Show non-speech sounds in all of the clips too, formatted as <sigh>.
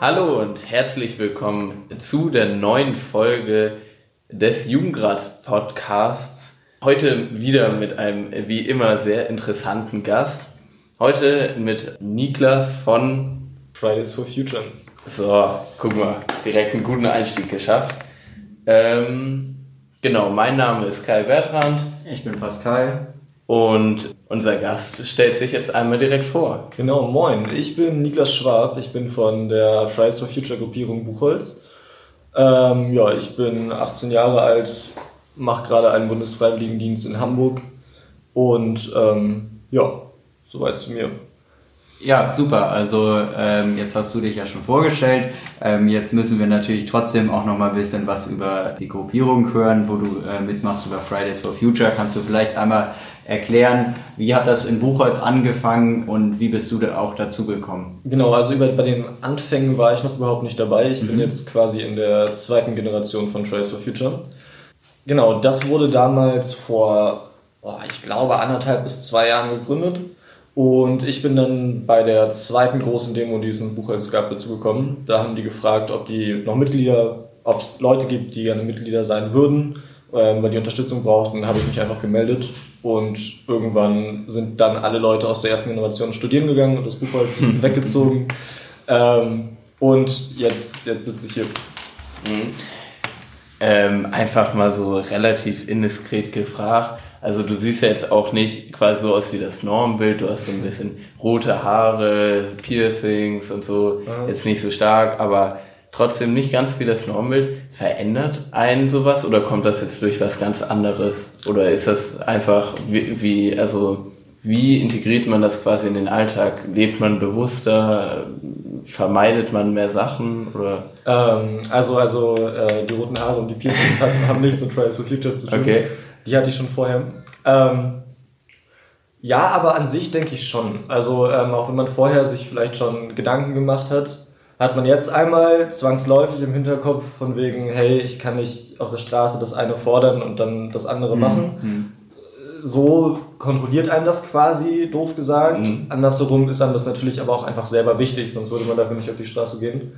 Hallo und herzlich willkommen zu der neuen Folge des Jugendrats Podcasts. Heute wieder mit einem wie immer sehr interessanten Gast. Heute mit Niklas von Fridays for Future. So, guck mal, direkt einen guten Einstieg geschafft. Ähm, genau, mein Name ist Kai Bertrand. Ich bin Pascal. Und unser Gast stellt sich jetzt einmal direkt vor. Genau, moin. Ich bin Niklas Schwab. Ich bin von der Fridays for Future Gruppierung Buchholz. Ähm, ja, ich bin 18 Jahre alt, mache gerade einen Bundesfreiwilligendienst in Hamburg und ähm, ja, soweit zu mir. Ja, super. Also ähm, jetzt hast du dich ja schon vorgestellt. Ähm, jetzt müssen wir natürlich trotzdem auch noch mal ein bisschen was über die Gruppierung hören, wo du äh, mitmachst über Fridays for Future. Kannst du vielleicht einmal erklären, wie hat das in Buchholz angefangen und wie bist du da auch dazu gekommen? Genau, also über, bei den Anfängen war ich noch überhaupt nicht dabei. Ich mhm. bin jetzt quasi in der zweiten Generation von Fridays for Future. Genau, das wurde damals vor, oh, ich glaube, anderthalb bis zwei Jahren gegründet. Und ich bin dann bei der zweiten großen Demo, die es in Buchholz gab, dazugekommen. Da haben die gefragt, ob die noch Mitglieder, ob es Leute gibt, die gerne Mitglieder sein würden, ähm, weil die Unterstützung brauchten. Dann habe ich mich einfach gemeldet. Und irgendwann sind dann alle Leute aus der ersten Generation studieren gegangen und das Buchholz <laughs> weggezogen. Ähm, und jetzt, jetzt sitze ich hier. Mhm. Ähm, einfach mal so relativ indiskret gefragt also du siehst ja jetzt auch nicht quasi so aus wie das Normbild, du hast so ein bisschen rote Haare, Piercings und so, mhm. jetzt nicht so stark, aber trotzdem nicht ganz wie das Normbild. Verändert einen sowas oder kommt das jetzt durch was ganz anderes? Oder ist das einfach wie, wie also wie integriert man das quasi in den Alltag? Lebt man bewusster? Vermeidet man mehr Sachen? Oder? Ähm, also also äh, die roten Haare und die Piercings <laughs> haben nichts mit Fridays for Future zu tun. Okay. Die hatte ich schon vorher. Ähm, ja, aber an sich denke ich schon. Also ähm, auch wenn man vorher sich vielleicht schon Gedanken gemacht hat, hat man jetzt einmal zwangsläufig im Hinterkopf von wegen, hey, ich kann nicht auf der Straße das eine fordern und dann das andere mhm. machen. Mhm. So kontrolliert einem das quasi, doof gesagt. Mhm. Andersherum ist einem das natürlich aber auch einfach selber wichtig, sonst würde man dafür nicht auf die Straße gehen.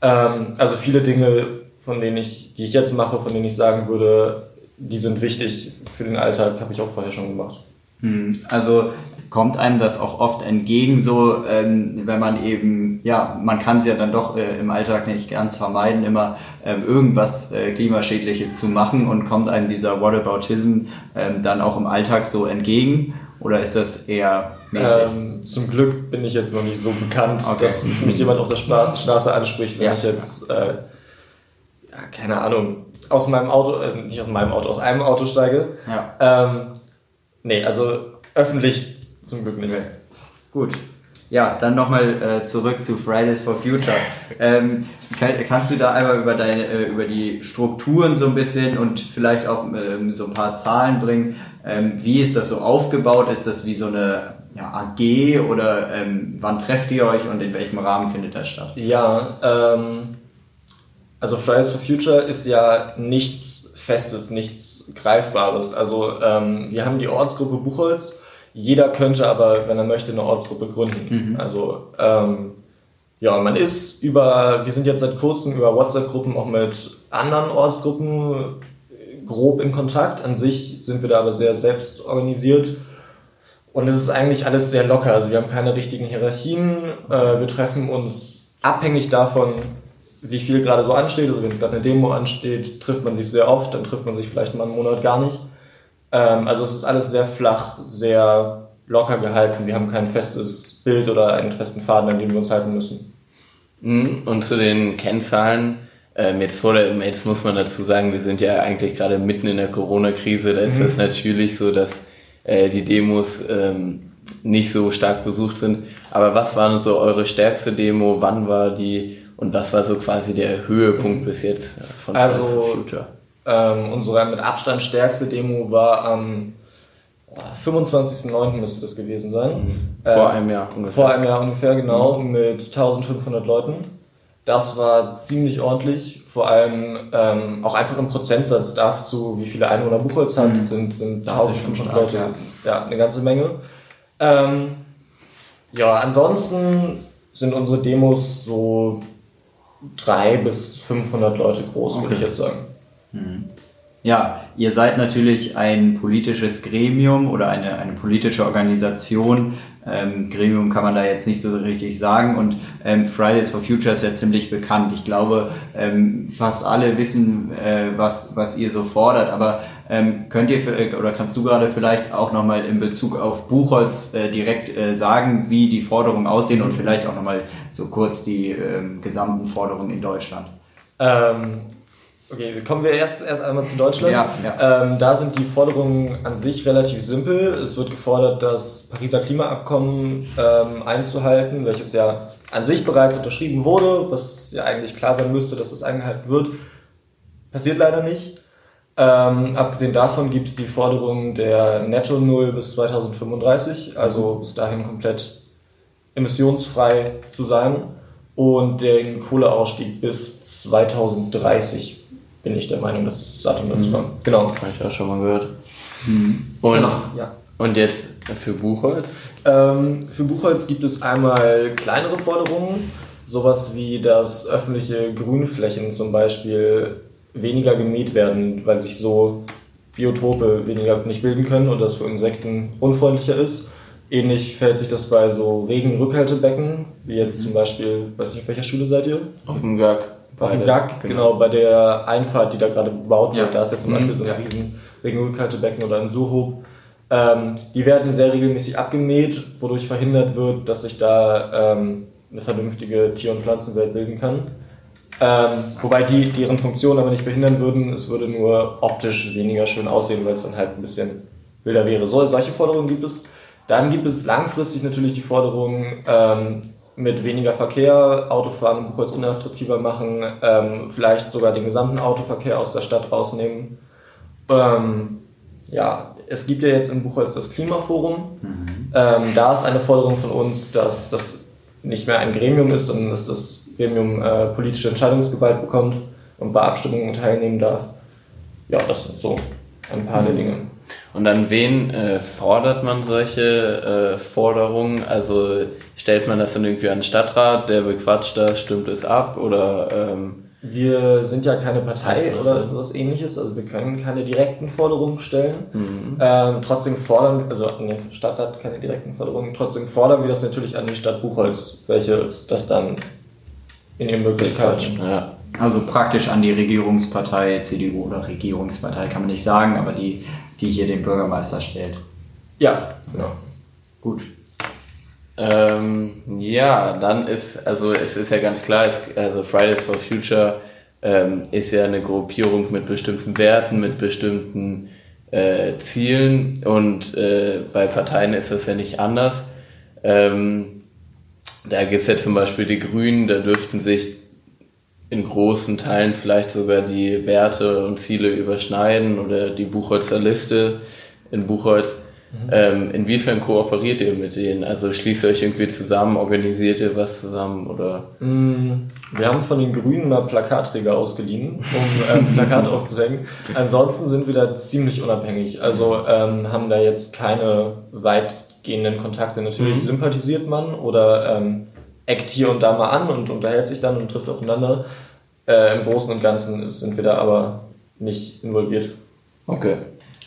Ähm, also viele Dinge, von denen ich, die ich jetzt mache, von denen ich sagen würde, die sind wichtig für den Alltag, habe ich auch vorher schon gemacht. Hm, also kommt einem das auch oft entgegen, so ähm, wenn man eben, ja, man kann es ja dann doch äh, im Alltag nicht ganz vermeiden, immer ähm, irgendwas äh, Klimaschädliches zu machen und kommt einem dieser Whataboutism ähm, dann auch im Alltag so entgegen? Oder ist das eher mäßig? Ähm, zum Glück bin ich jetzt noch nicht so bekannt, okay. dass mich jemand auf der Straße anspricht, wenn ja. ich jetzt, äh, ja, keine Ahnung, aus meinem Auto, äh, nicht aus meinem Auto, aus einem Auto steige. Ja. Ähm, nee, also öffentlich zum Glück nicht. Okay. Gut. Ja, dann nochmal äh, zurück zu Fridays for Future. Ähm, kann, kannst du da einmal über deine, äh, über die Strukturen so ein bisschen und vielleicht auch ähm, so ein paar Zahlen bringen? Ähm, wie ist das so aufgebaut? Ist das wie so eine ja, AG oder ähm, wann trefft ihr euch und in welchem Rahmen findet das statt? Ja, ähm, also Fridays for Future ist ja nichts Festes, nichts Greifbares. Also ähm, wir haben die Ortsgruppe Buchholz. Jeder könnte aber, wenn er möchte, eine Ortsgruppe gründen. Mhm. Also ähm, ja, man ist über, wir sind jetzt seit kurzem über WhatsApp-Gruppen auch mit anderen Ortsgruppen grob in Kontakt. An sich sind wir da aber sehr selbst organisiert. Und es ist eigentlich alles sehr locker. Also wir haben keine richtigen Hierarchien. Äh, wir treffen uns abhängig davon, wie viel gerade so ansteht. Also wenn gerade eine Demo ansteht, trifft man sich sehr oft, dann trifft man sich vielleicht mal einen Monat gar nicht. Ähm, also es ist alles sehr flach, sehr locker gehalten. Wir haben kein festes Bild oder einen festen Faden, an dem wir uns halten müssen. Mhm. Und zu den Kennzahlen, ähm, jetzt, vor der, jetzt muss man dazu sagen, wir sind ja eigentlich gerade mitten in der Corona-Krise. Da ist mhm. es natürlich so, dass äh, die Demos ähm, nicht so stark besucht sind. Aber was war so eure stärkste Demo? Wann war die? Und was war so quasi der Höhepunkt bis jetzt von also, Future? Ähm, unsere mit Abstand stärkste Demo war am 25.09. müsste das gewesen sein. Mhm. Vor ähm, einem Jahr ungefähr. Vor einem Jahr ungefähr, genau, mhm. mit 1500 Leuten. Das war ziemlich ordentlich, vor allem ähm, auch einfach im Prozentsatz dazu, wie viele Einwohner Buchholz hat, mhm. sind, sind 1500 Leute. Ja. ja. eine ganze Menge. Ähm, ja, ansonsten sind unsere Demos so drei bis 500 Leute groß, würde Okay. ich jetzt sagen. Ja, ihr seid natürlich ein politisches Gremium oder eine, eine politische Organisation. Ähm, Gremium kann man da jetzt nicht so richtig sagen und ähm, Fridays for Future ist ja ziemlich bekannt. Ich glaube, ähm, fast alle wissen, äh, was, was ihr so fordert, aber ähm, könnt ihr oder kannst du gerade vielleicht auch nochmal in Bezug auf Buchholz äh, direkt äh, sagen, wie die Forderungen aussehen und vielleicht auch nochmal so kurz die ähm, gesamten Forderungen in Deutschland? Ähm, okay, kommen wir erst, erst einmal zu Deutschland. Ja, ja. Ähm, da sind die Forderungen an sich relativ simpel. Es wird gefordert, das Pariser Klimaabkommen ähm, einzuhalten, welches ja an sich bereits unterschrieben wurde, was ja eigentlich klar sein müsste, dass das eingehalten wird. Passiert leider nicht. Ähm, abgesehen davon gibt es die Forderung der Netto Null bis 2035, also bis dahin komplett emissionsfrei zu sein und den Kohleausstieg bis 2030 bin ich der Meinung, dass das Datum dazu Mhm. war. Genau. Habe ich auch schon mal gehört. Und, Genau, ja. und jetzt für Buchholz? Ähm, für Buchholz gibt es einmal kleinere Forderungen, sowas wie, dass öffentliche Grünflächen zum Beispiel weniger gemäht werden, weil sich so Biotope weniger nicht bilden können und das für Insekten unfreundlicher ist. Ähnlich verhält sich das bei so Regenrückhaltebecken, wie jetzt zum Beispiel, weiß nicht, auf welcher Schule seid ihr? Auf dem Gag. Auf dem Beide. Gag, genau. bei der Einfahrt, die da gerade gebaut wird. Ja. Da ist ja zum Mhm, Beispiel so ein ja. riesen Regenrückhaltebecken oder ein Suhob. Ähm, die werden sehr regelmäßig abgemäht, wodurch verhindert wird, dass sich da ähm, eine vernünftige Tier- und Pflanzenwelt bilden kann. Ähm, wobei die deren Funktion aber nicht behindern würden, es würde nur optisch weniger schön aussehen, weil es dann halt ein bisschen wilder wäre. So, solche Forderungen gibt es. Dann gibt es langfristig natürlich die Forderung, ähm, mit weniger Verkehr Autofahren Buchholz unattraktiver machen, ähm, vielleicht sogar den gesamten Autoverkehr aus der Stadt rausnehmen. Ähm, ja, es gibt ja jetzt in Buchholz das Klimaforum. Ähm, da ist eine Forderung von uns, dass das nicht mehr ein Gremium ist, sondern dass das Gremium äh, politische Entscheidungsgewalt bekommt und bei Abstimmungen teilnehmen darf. Ja, das sind so ein paar der Mhm. Dinge. Und an wen äh, fordert man solche äh, Forderungen? Also stellt man das dann irgendwie an den Stadtrat, der bequatscht das, stimmt es ab oder ähm, Wir sind ja keine Partei oder sowas ähnliches, also wir können keine direkten Forderungen stellen. mhm. Ähm, trotzdem fordern, also nee, Stadt hat keine direkten Forderungen, trotzdem fordern wir das natürlich an die Stadt Buchholz, welche das dann in ihren Möglichkeiten. ja. Also praktisch an die Regierungspartei, CDU oder Regierungspartei kann man nicht sagen, aber die, die hier den Bürgermeister stellt. Ja, genau. Gut. Ähm, ja, dann ist, also es ist ja ganz klar, es, also Fridays for Future ähm, ist ja eine Gruppierung mit bestimmten Werten, mit bestimmten äh, Zielen und äh, bei Parteien ist das ja nicht anders. Ähm, da gibt es ja zum Beispiel die Grünen, da dürften sich in großen Teilen vielleicht sogar die Werte und Ziele überschneiden oder die Buchholzer Liste in Buchholz. Ähm, inwiefern kooperiert ihr mit denen? Also schließt ihr euch irgendwie zusammen, organisiert ihr was zusammen oder? Mm, Wir haben von den Grünen mal Plakatträger ausgeliehen, um ähm, <laughs> Plakate aufzuhängen. Ansonsten sind wir da ziemlich unabhängig. Also ähm, haben da jetzt keine weitgehenden Kontakte. Natürlich Mhm. sympathisiert man oder ähm, eckt hier und da mal an und unterhält sich dann und trifft aufeinander. Äh, Im Großen und Ganzen sind wir da aber nicht involviert. Okay.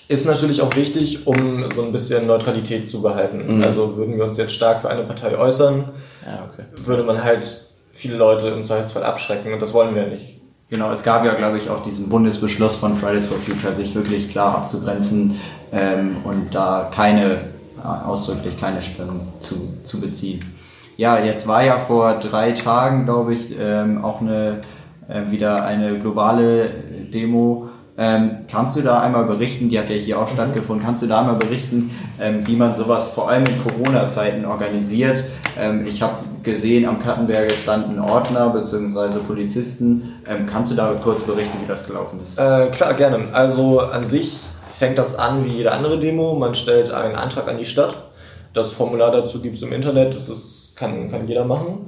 Ist natürlich auch wichtig, um so ein bisschen Neutralität zu behalten. Mhm. Also würden wir uns jetzt stark für eine Partei äußern, Ja, okay. würde man halt viele Leute im Zweifelsfall abschrecken und das wollen wir nicht. Genau, es gab ja, glaube ich, auch diesen Bundesbeschluss von Fridays for Future, sich wirklich klar abzugrenzen ähm, und da keine, äh, ausdrücklich keine Stellung zu, zu beziehen. Ja, jetzt war ja vor drei Tagen, glaube ich, ähm, auch eine, äh, wieder eine globale Demo. Ähm, kannst du da einmal berichten, die hat ja hier auch stattgefunden, kannst du da einmal berichten, ähm, wie man sowas vor allem in Corona-Zeiten organisiert? Ähm, ich habe gesehen, am Kattenberge standen Ordner bzw. Polizisten. Ähm, kannst du da kurz berichten, wie das gelaufen ist? Äh, klar, gerne. Also an sich fängt das an wie jede andere Demo. Man stellt einen Antrag an die Stadt. Das Formular dazu gibt es im Internet. Das ist, kann, kann jeder machen.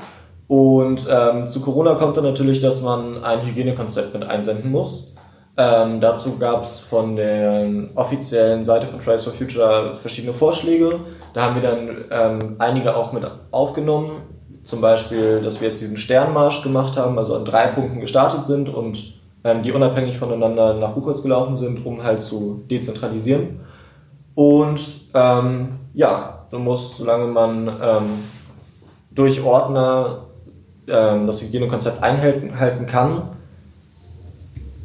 Und ähm, zu Corona kommt dann natürlich, dass man ein Hygienekonzept mit einsenden muss. Ähm, dazu gab es von der offiziellen Seite von Fridays for Future verschiedene Vorschläge. Da haben wir dann ähm, einige auch mit aufgenommen. zum Beispiel, dass wir jetzt diesen Sternmarsch gemacht haben, also an drei Punkten gestartet sind und ähm, die unabhängig voneinander nach Buchholz gelaufen sind, um halt zu dezentralisieren. Und ähm, ja, du musst, solange man ähm, durch Ordner ähm, das Hygienekonzept einhalten kann,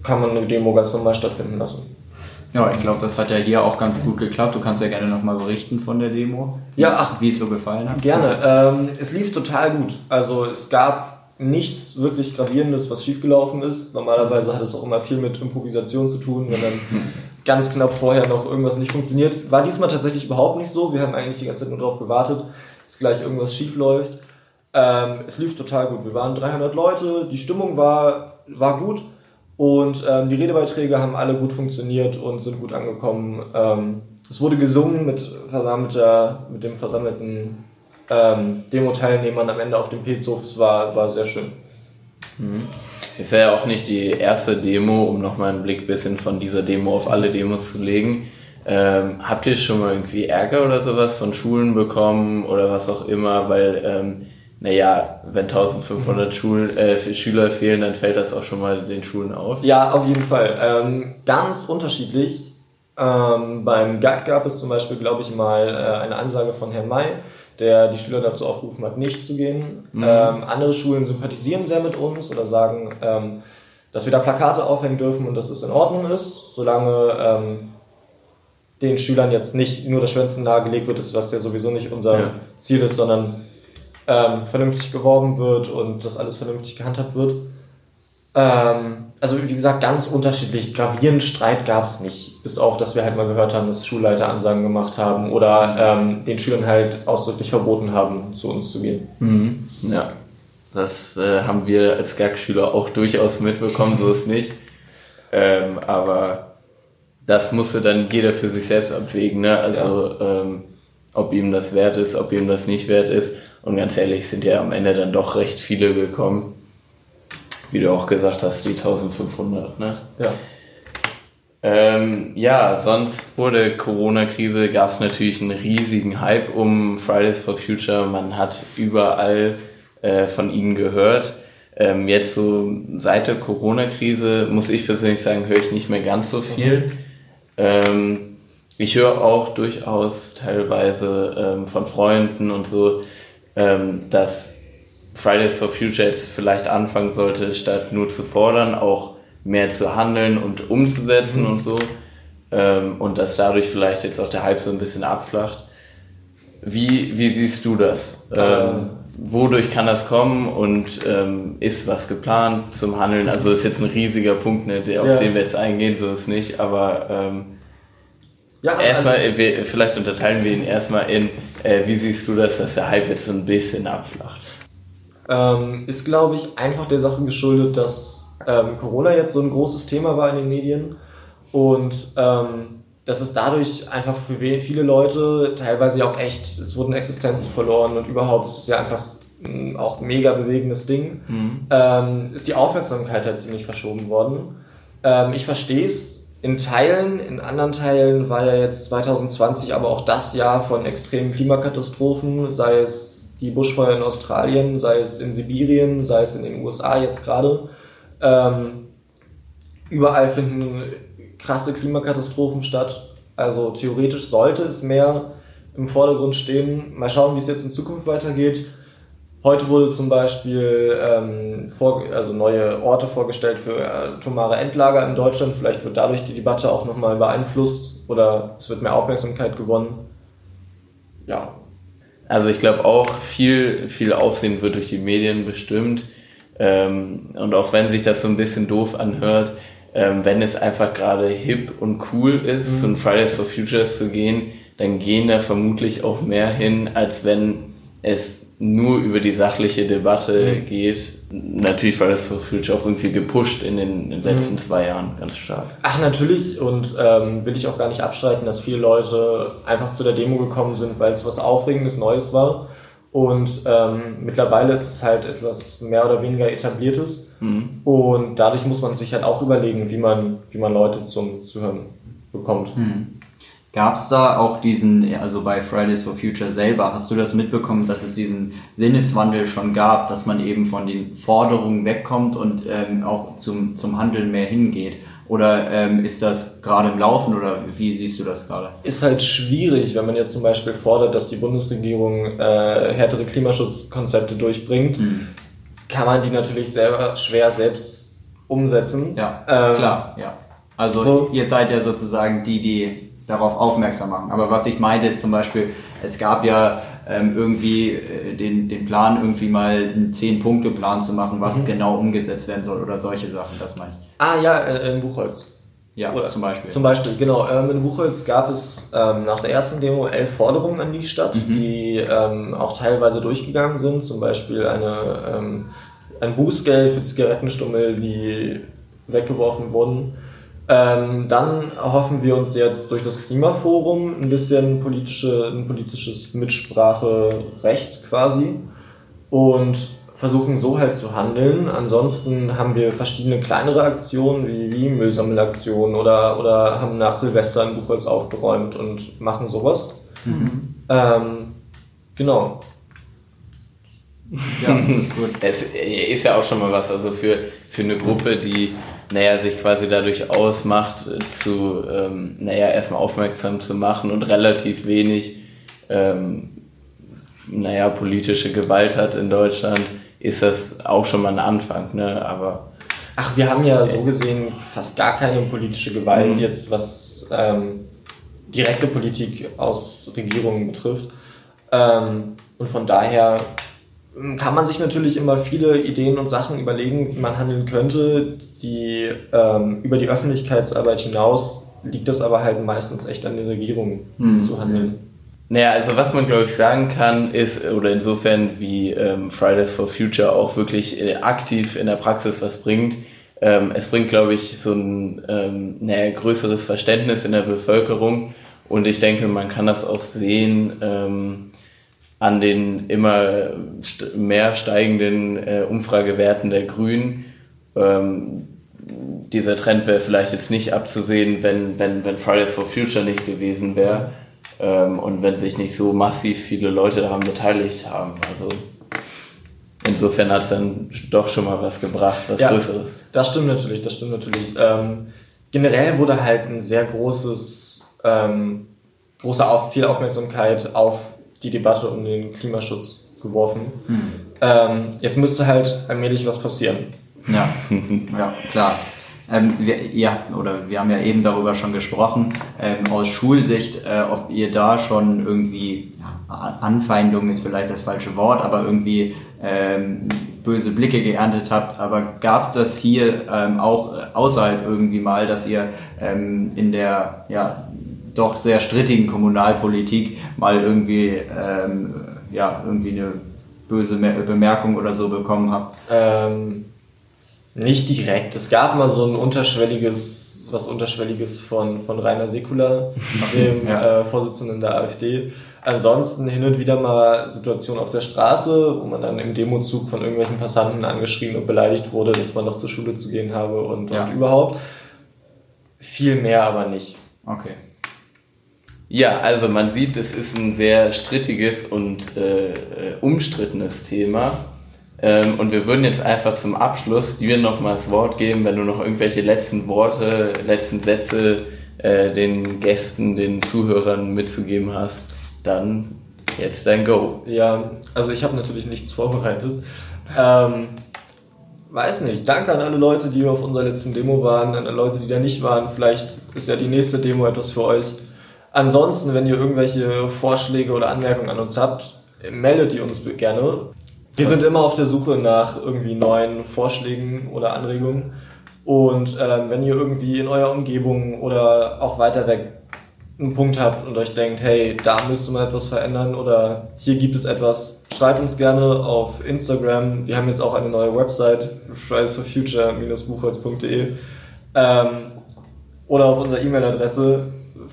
kann man eine Demo ganz normal stattfinden lassen. Ja, ich glaube, das hat ja hier auch ganz gut geklappt. Du kannst ja gerne nochmal berichten von der Demo, Ja, ach. wie es so gefallen hat. Gerne. Ähm, es lief total gut. Also es gab nichts wirklich Gravierendes, was schiefgelaufen ist. Normalerweise hat es auch immer viel mit Improvisation zu tun, wenn dann ganz knapp vorher noch irgendwas nicht funktioniert. War diesmal tatsächlich überhaupt nicht so. Wir haben eigentlich die ganze Zeit nur darauf gewartet, dass gleich irgendwas schief läuft. Ähm, es lief total gut. Wir waren 300 Leute, die Stimmung war, war gut und ähm, die Redebeiträge haben alle gut funktioniert und sind gut angekommen. Ähm, es wurde gesungen mit, versammelter, mit dem versammelten ähm, Demo-Teilnehmern am Ende auf dem Pilzhof. Es war, war sehr schön. Ist ja auch nicht die erste Demo, um nochmal einen Blick bisschen von dieser Demo auf alle Demos zu legen. Ähm, habt ihr schon mal irgendwie Ärger oder sowas von Schulen bekommen oder was auch immer, weil, ähm, naja, wenn 1500 Schul äh, Schüler fehlen, dann fällt das auch schon mal den Schulen auf. Ja, auf jeden Fall. Ähm, ganz unterschiedlich. Ähm, beim GAG gab es zum Beispiel, glaube ich, mal äh, eine Ansage von Herrn May, der die Schüler dazu aufgerufen hat, nicht zu gehen. Mhm. Ähm, andere Schulen sympathisieren sehr mit uns oder sagen, ähm, dass wir da Plakate aufhängen dürfen und dass es in Ordnung ist, solange den Schülern jetzt nicht nur das Schwänzen nahegelegt wird, was ja sowieso nicht unser Ja. Ziel ist, sondern ähm, vernünftig geworben wird und das alles vernünftig gehandhabt wird. Ähm, also wie gesagt, ganz unterschiedlich. Gravierend Streit gab es nicht. Bis auf, dass wir halt mal gehört haben, dass Schulleiter Ansagen gemacht haben oder ähm, den Schülern halt ausdrücklich verboten haben, zu uns zu gehen. Mhm. Ja, das äh, haben wir als GAG-Schüler auch durchaus mitbekommen, so ist nicht. Ähm, aber das musste dann jeder für sich selbst abwägen, ne? Also ähm, ob ihm das wert ist, ob ihm das nicht wert ist. Und ganz ehrlich, sind ja am Ende dann doch recht viele gekommen. Wie du auch gesagt hast, die 1500, ne? Ja. Ähm, ja, sonst vor der Corona-Krise gab es natürlich einen riesigen Hype um Fridays for Future. Man hat überall äh, von ihnen gehört. Ähm, jetzt so seit der Corona-Krise, muss ich persönlich sagen, höre ich nicht mehr ganz so viel. Ähm, ich höre auch durchaus teilweise ähm, von Freunden und so, ähm, dass Fridays for Future jetzt vielleicht anfangen sollte, statt nur zu fordern, auch mehr zu handeln und umzusetzen Mhm. und so. Ähm, und dass dadurch vielleicht jetzt auch der Hype so ein bisschen abflacht. Wie, wie siehst du das? Ähm, Ähm. Wodurch kann das kommen und ähm, ist was geplant zum Handeln? Also ist jetzt ein riesiger Punkt, ne, der, auf Ja. den wir jetzt eingehen, so ist nicht, aber ähm, Ja, erstmal, also, wir, vielleicht unterteilen wir ihn erstmal in, äh, wie siehst du das, dass der Hype jetzt so ein bisschen abflacht? ähm, ist, glaube ich, einfach der Sache geschuldet, dass ähm, Corona jetzt so ein großes Thema war in den Medien und ähm, dass es dadurch einfach für viele Leute teilweise ja auch echt, es wurden Existenzen verloren und überhaupt ist es ja einfach ein auch mega bewegendes Ding. ähm, ist die Aufmerksamkeit halt ziemlich verschoben worden. Ähm, ich verstehe es in Teilen, in anderen Teilen war ja jetzt 2020 aber auch das Jahr von extremen Klimakatastrophen, sei es die Buschfeuer in Australien, sei es in Sibirien, sei es in den USA jetzt gerade. Ähm, überall finden krasse Klimakatastrophen statt. Also theoretisch sollte es mehr im Vordergrund stehen. Mal schauen, wie es jetzt in Zukunft weitergeht. Heute wurde zum Beispiel ähm, vor, also neue Orte vorgestellt für äh, atomare Endlager in Deutschland. Vielleicht wird dadurch die Debatte auch nochmal beeinflusst oder es wird mehr Aufmerksamkeit gewonnen. Ja, Also ich glaube auch, viel, viel Aufsehen wird durch die Medien bestimmt. Ähm, und auch wenn sich das so ein bisschen doof anhört, ähm, wenn es einfach gerade hip und cool ist, zu den Fridays for Futures zu gehen, dann gehen da vermutlich auch mehr hin, als wenn es nur über die sachliche Debatte geht. Natürlich Fridays for Future auch irgendwie gepusht in den, in den letzten zwei Jahren, ganz stark. Ach, natürlich. Und ähm, will ich auch gar nicht abstreiten, dass viele Leute einfach zu der Demo gekommen sind, weil es was Aufregendes, Neues war. Und ähm, mittlerweile ist es halt etwas mehr oder weniger etabliertes. Mhm. Und dadurch muss man sich halt auch überlegen, wie man, wie man Leute zum Zuhören bekommt. Gab es da auch diesen, also bei Fridays for Future selber, hast du das mitbekommen, dass es diesen Sinneswandel schon gab, dass man eben von den Forderungen wegkommt und ähm, auch zum, zum Handeln mehr hingeht? Oder ähm, ist das gerade im Laufen oder wie siehst du das gerade? Ist halt schwierig, wenn man jetzt zum Beispiel fordert, dass die Bundesregierung äh, härtere Klimaschutzkonzepte durchbringt, hm. Kann man die natürlich selber schwer selbst umsetzen. Ja, ähm, klar, ja. Also so, ihr seid ja sozusagen die, die darauf aufmerksam machen. Aber was ich meinte ist zum Beispiel, es gab ja ähm, irgendwie äh, den, den Plan, irgendwie mal einen Zehn-Punkte-Plan zu machen, was mhm. genau umgesetzt werden soll oder solche Sachen, das meine ich. Ah ja, äh, in Buchholz. Ja, oder zum Beispiel. Zum Beispiel, genau. Ähm, in Buchholz gab es ähm, nach der ersten Demo elf Forderungen an die Stadt, mhm. die ähm, auch teilweise durchgegangen sind. Zum Beispiel eine, ähm, ein Bußgeld für Zigarettenstummel, die weggeworfen wurden. Ähm, dann erhoffen wir uns jetzt durch das Klimaforum ein bisschen politische, ein politisches Mitspracherecht quasi und versuchen so halt zu handeln. Ansonsten haben wir verschiedene kleinere Aktionen wie, wie Müllsammelaktionen oder, oder haben nach Silvester ein Buchholz aufgeräumt und machen sowas. Mhm. Ähm, genau. Ja, gut. Es ist ja auch schon mal was, also für, für eine Gruppe, die naja, sich quasi dadurch ausmacht, äh, zu, ähm, naja, erstmal aufmerksam zu machen und relativ wenig, ähm, naja, politische Gewalt hat in Deutschland, ist das auch schon mal ein Anfang, ne, aber. Ach, wir haben ja so gesehen fast gar keine politische Gewalt mhm. jetzt, was ähm, direkte Politik aus Regierungen betrifft. Ähm, und von daher kann man sich natürlich immer viele Ideen und Sachen überlegen, wie man handeln könnte. Die ähm, über die Öffentlichkeitsarbeit hinaus liegt das aber halt meistens echt an den Regierungen hm. zu handeln. Naja, also was man glaube ich sagen kann, ist, oder insofern wie ähm, Fridays for Future auch wirklich äh, aktiv in der Praxis was bringt, ähm, es bringt glaube ich so ein ähm, naja, größeres Verständnis in der Bevölkerung. Und ich denke, man kann das auch sehen, ähm, an den immer mehr steigenden äh, Umfragewerten der Grünen. Ähm, dieser Trend wäre vielleicht jetzt nicht abzusehen, wenn, wenn, wenn Fridays for Future nicht gewesen wäre ähm, und wenn sich nicht so massiv viele Leute daran beteiligt haben. Also insofern hat es dann doch schon mal was gebracht, was ja, Größeres. Das stimmt natürlich, das stimmt natürlich. Ähm, generell wurde halt ein sehr großes, ähm, große auf, viel Aufmerksamkeit auf die Debatte um den Klimaschutz geworfen. Hm. Ähm, jetzt müsste halt allmählich was passieren. Ja, <laughs> ja klar. Ähm, wir, ja, oder wir haben ja eben darüber schon gesprochen, ähm, aus Schulsicht, äh, ob ihr da schon irgendwie, ja, Anfeindung ist vielleicht das falsche Wort, aber irgendwie ähm, böse Blicke geerntet habt. Aber gab es das hier ähm, auch außerhalb irgendwie mal, dass ihr ähm, in der ja, doch sehr strittigen Kommunalpolitik mal irgendwie, ähm, ja, irgendwie eine böse Bemerkung oder so bekommen habt? Ähm, nicht direkt. Es gab mal so ein unterschwelliges, was unterschwelliges von, von Rainer Sekula, <laughs> dem ja. äh, Vorsitzenden der AfD. Ansonsten hin und wieder mal Situationen auf der Straße, wo man dann im Demozug von irgendwelchen Passanten angeschrien und beleidigt wurde, dass man noch zur Schule zu gehen habe und, ja. und überhaupt. Viel mehr aber nicht. Okay. Ja, also man sieht, es ist ein sehr strittiges und äh, äh, umstrittenes Thema. Ähm, und wir würden jetzt einfach zum Abschluss dir nochmal das Wort geben, wenn du noch irgendwelche letzten Worte, letzten Sätze äh, den Gästen, den Zuhörern mitzugeben hast, dann jetzt dein Go. Ja, also ich habe natürlich nichts vorbereitet. Ähm, weiß nicht. Danke an alle Leute, die auf unserer letzten Demo waren, an alle Leute, die da nicht waren. Vielleicht ist ja die nächste Demo etwas für euch. Ansonsten, wenn ihr irgendwelche Vorschläge oder Anmerkungen an uns habt, meldet die uns gerne. Wir sind immer auf der Suche nach irgendwie neuen Vorschlägen oder Anregungen. Und ähm, wenn ihr irgendwie in eurer Umgebung oder auch weiter weg einen Punkt habt und euch denkt, hey, da müsste man etwas verändern oder hier gibt es etwas, schreibt uns gerne auf Instagram. Wir haben jetzt auch eine neue Website, fridaysforfuture-buchholz.de ähm, oder auf unserer E-Mail-Adresse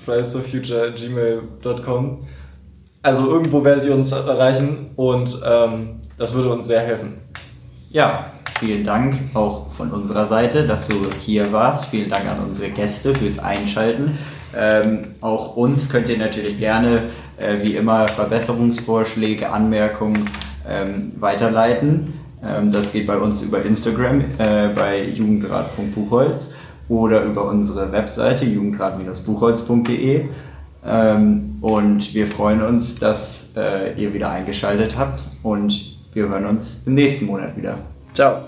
fridaysforfuture.gmail.com. Also irgendwo werdet ihr uns erreichen und ähm, das würde uns sehr helfen. Ja, vielen Dank auch von unserer Seite, dass du hier warst. Vielen Dank an unsere Gäste fürs Einschalten. Ähm, auch uns könnt ihr natürlich gerne, äh, wie immer, Verbesserungsvorschläge, Anmerkungen ähm, weiterleiten. Ähm, das geht bei uns über Instagram äh, bei jugendrat.buchholz oder über unsere Webseite jugendrat-buchholz.de. Ähm, und wir freuen uns, dass äh, ihr wieder eingeschaltet habt und wir hören uns im nächsten Monat wieder. Ciao.